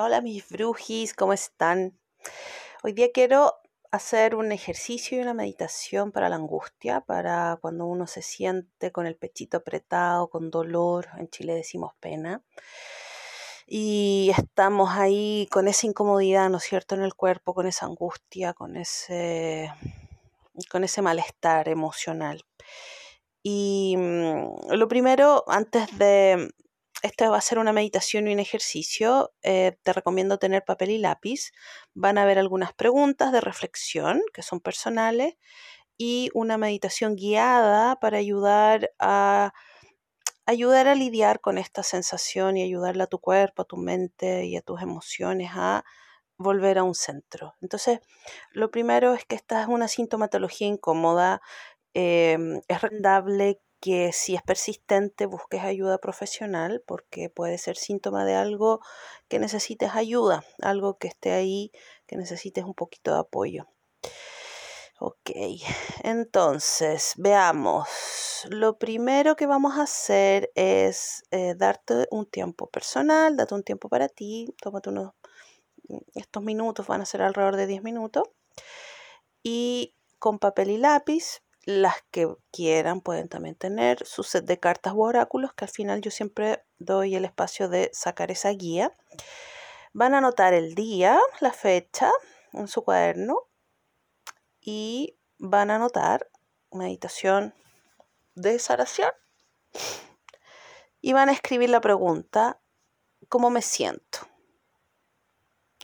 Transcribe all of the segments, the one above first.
Hola mis brujis, ¿cómo están? Hoy día quiero hacer un ejercicio y una meditación para la angustia, para cuando uno se siente con el pechito apretado, con dolor, en Chile decimos pena, y estamos ahí con esa incomodidad, ¿no es cierto?, en el cuerpo, con esa angustia, con ese, con ese malestar emocional. Y mm, lo primero, antes de esta va a ser una meditación y un ejercicio. Eh, te recomiendo tener papel y lápiz. Van a haber algunas preguntas de reflexión que son personales y una meditación guiada para ayudar a ayudar a lidiar con esta sensación y ayudarle a tu cuerpo, a tu mente y a tus emociones a volver a un centro. Entonces, lo primero es que esta es una sintomatología incómoda. Em, es recomendable que si es persistente busques ayuda profesional porque puede ser síntoma de algo que necesites ayuda, algo que esté ahí, que necesites un poquito de apoyo. Ok, entonces veamos. Lo primero que vamos a hacer es eh, darte un tiempo personal, date un tiempo para ti, tómate unos, estos minutos, van a ser alrededor de 10 minutos, y con papel y lápiz las que quieran pueden también tener su set de cartas o oráculos, que al final yo siempre doy el espacio de sacar esa guía. Van a anotar el día, la fecha en su cuaderno y van a anotar meditación de sanación. Y van a escribir la pregunta, ¿cómo me siento?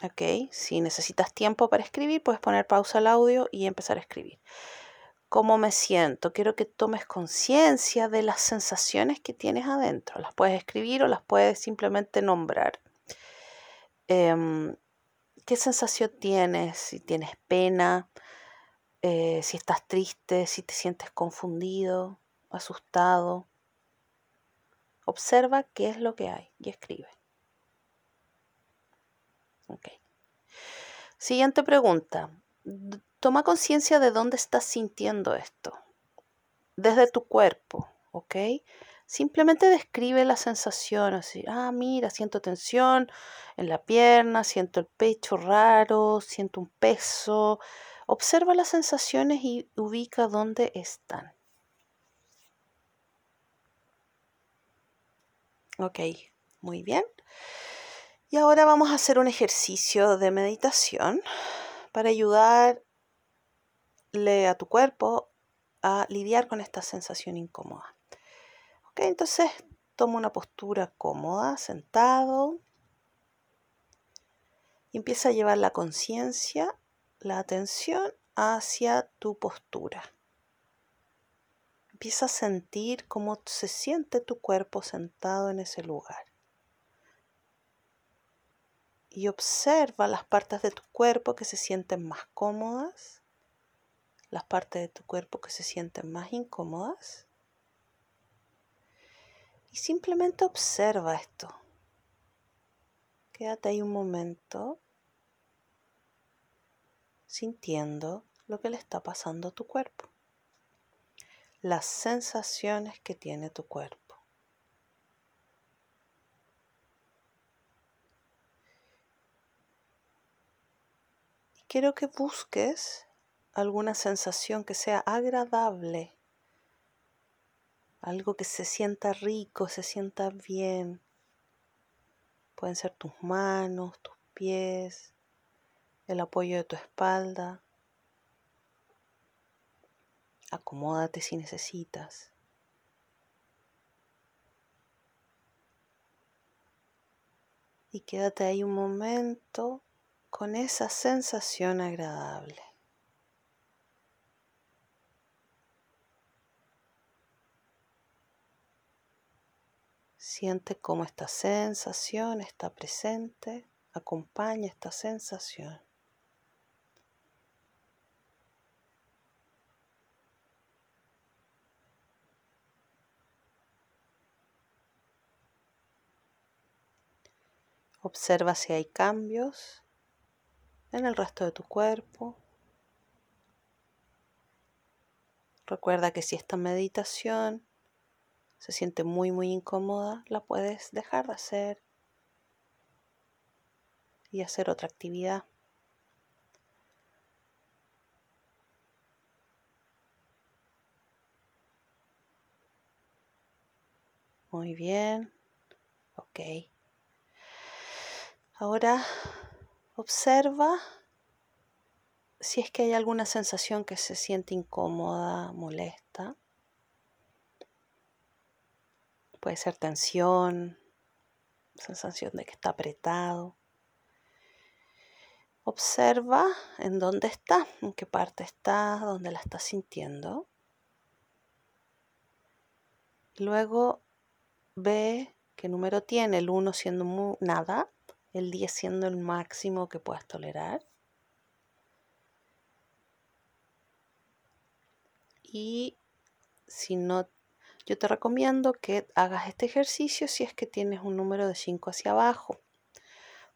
Ok, si necesitas tiempo para escribir, puedes poner pausa al audio y empezar a escribir cómo me siento. Quiero que tomes conciencia de las sensaciones que tienes adentro. Las puedes escribir o las puedes simplemente nombrar. Em, ¿Qué sensación tienes? Si tienes pena, eh, si estás triste, si te sientes confundido, asustado. Observa qué es lo que hay y escribe. Siguiente pregunta. Toma conciencia de dónde estás sintiendo esto, desde tu cuerpo, ¿ok? Simplemente describe la sensación así, ah, mira, siento tensión en la pierna, siento el pecho raro, siento un peso. Observa las sensaciones y ubica dónde están. Ok, muy bien. Y ahora vamos a hacer un ejercicio de meditación para ayudar a tu cuerpo a lidiar con esta sensación incómoda. Entonces toma una postura cómoda, sentado. Y empieza a llevar la conciencia, la atención hacia tu postura. Empieza a sentir cómo se siente tu cuerpo sentado en ese lugar. Y observa las partes de tu cuerpo que se sienten más cómodas las partes de tu cuerpo que se sienten más incómodas. Y simplemente observa esto. Quédate ahí un momento sintiendo lo que le está pasando a tu cuerpo. Las sensaciones que tiene tu cuerpo. Quiero que busques alguna sensación que sea agradable, algo que se sienta rico, se sienta bien. Pueden ser tus manos, tus pies, el apoyo de tu espalda. Acomódate si necesitas. Y quédate ahí un momento con esa sensación agradable. Siente cómo esta sensación está presente, acompaña esta sensación. Observa si hay cambios en el resto de tu cuerpo. Recuerda que si esta meditación se siente muy, muy incómoda, la puedes dejar de hacer. y hacer otra actividad. Muy bien. Ok. Ahora observa si es que hay alguna sensación que se siente incómoda, molesta. Puede ser tensión, sensación de que está apretado. Observa en dónde está, en qué parte está, dónde la estás sintiendo. Luego ve qué número tiene, el 1 siendo nada, el 10 siendo el máximo que puedas tolerar. Y si no, yo te recomiendo que hagas este ejercicio si es que tienes un número de 5 hacia abajo.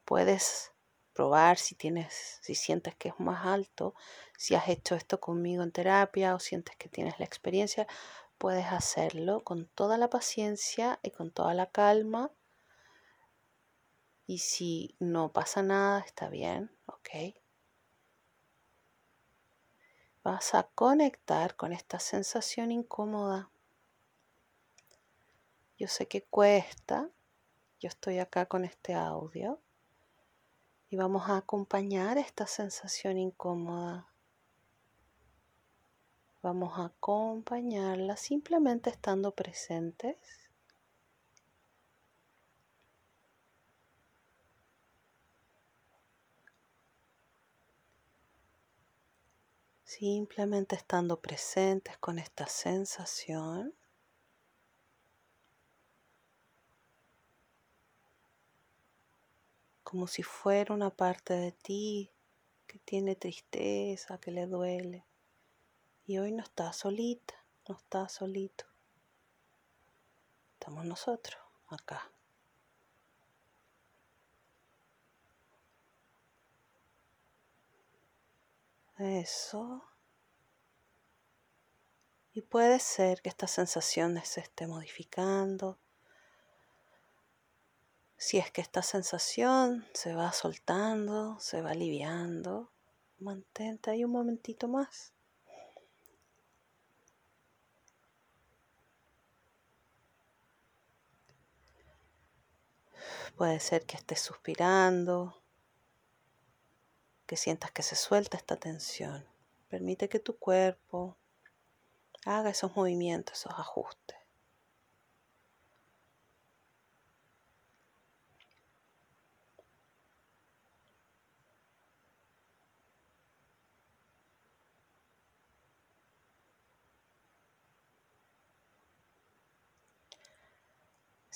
Puedes probar si tienes, si sientes que es más alto, si has hecho esto conmigo en terapia o sientes que tienes la experiencia, puedes hacerlo con toda la paciencia y con toda la calma. Y si no pasa nada, está bien, ¿ok? Vas a conectar con esta sensación incómoda. Yo sé que cuesta, yo estoy acá con este audio y vamos a acompañar esta sensación incómoda. Vamos a acompañarla simplemente estando presentes. Simplemente estando presentes con esta sensación. Como si fuera una parte de ti que tiene tristeza, que le duele. Y hoy no está solita, no está solito. Estamos nosotros acá. Eso. Y puede ser que esta sensación se esté modificando, si es que esta sensación se va soltando, se va aliviando, mantente ahí un momentito más. Puede ser que estés suspirando, que sientas que se suelta esta tensión. Permite que tu cuerpo haga esos movimientos, esos ajustes.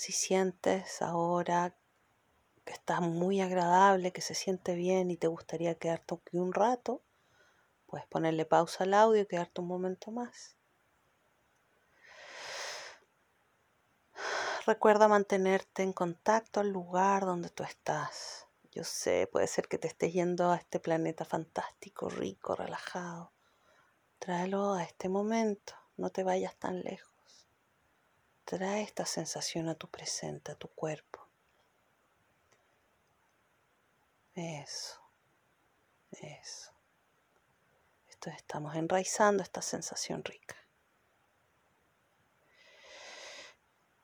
Si sientes ahora que está muy agradable, que se siente bien y te gustaría quedarte aquí un rato, puedes ponerle pausa al audio y quedarte un momento más. Recuerda mantenerte en contacto al lugar donde tú estás. Yo sé, puede ser que te estés yendo a este planeta fantástico, rico, relajado. Tráelo a este momento, no te vayas tan lejos. Trae esta sensación a tu presente, a tu cuerpo. Eso, eso. Esto estamos enraizando esta sensación rica.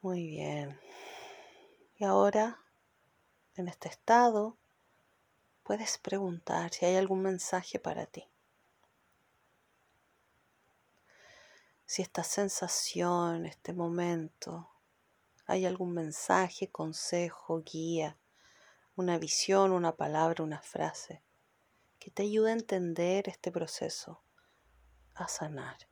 Muy bien. Y ahora, en este estado, puedes preguntar si hay algún mensaje para ti. Si esta sensación, este momento, hay algún mensaje, consejo, guía, una visión, una palabra, una frase que te ayude a entender este proceso, a sanar.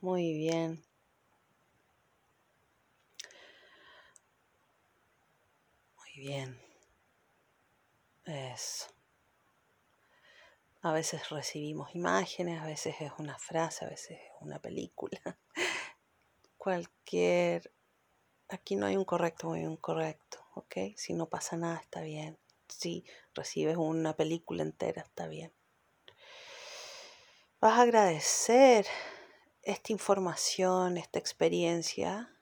Muy bien. Muy bien. Eso. A veces recibimos imágenes, a veces es una frase, a veces es una película. Cualquier... Aquí no hay un correcto o un incorrecto, ¿ok? Si no pasa nada, está bien. Si recibes una película entera, está bien. Vas a agradecer esta información, esta experiencia.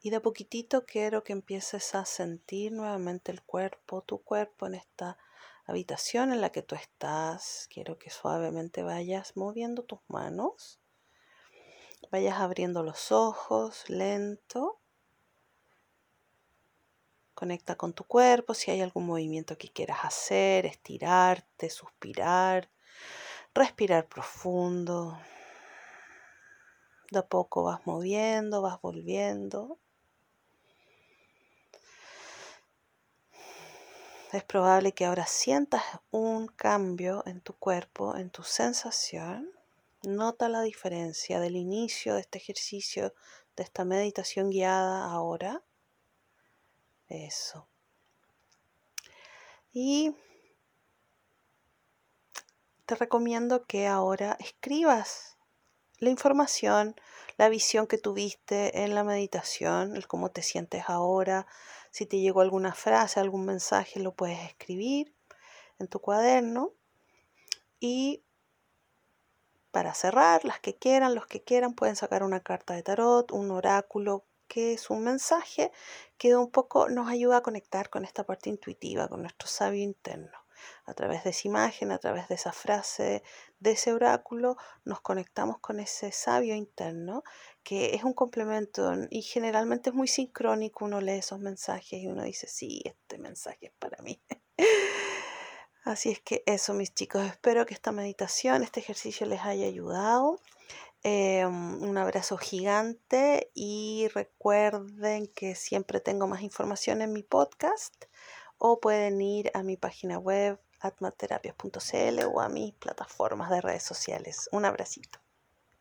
Y de poquitito quiero que empieces a sentir nuevamente el cuerpo, tu cuerpo en esta habitación en la que tú estás. Quiero que suavemente vayas moviendo tus manos, vayas abriendo los ojos lento. Conecta con tu cuerpo si hay algún movimiento que quieras hacer, estirarte, suspirar, respirar profundo. De a poco vas moviendo, vas volviendo. es probable que ahora sientas un cambio en tu cuerpo, en tu sensación. Nota la diferencia del inicio de este ejercicio, de esta meditación guiada ahora. Eso. Y te recomiendo que ahora escribas la información, la visión que tuviste en la meditación, el cómo te sientes ahora, si te llegó alguna frase, algún mensaje, lo puedes escribir en tu cuaderno. Y para cerrar, las que quieran, los que quieran, pueden sacar una carta de tarot, un oráculo, que es un mensaje que un poco nos ayuda a conectar con esta parte intuitiva, con nuestro sabio interno a través de esa imagen, a través de esa frase, de ese oráculo, nos conectamos con ese sabio interno, que es un complemento y generalmente es muy sincrónico, uno lee esos mensajes y uno dice, sí, este mensaje es para mí. Así es que eso, mis chicos, espero que esta meditación, este ejercicio les haya ayudado. Em, un abrazo gigante y recuerden que siempre tengo más información en mi podcast o pueden ir a mi página web atmaterapias.cl o a mis plataformas de redes sociales. Un abracito.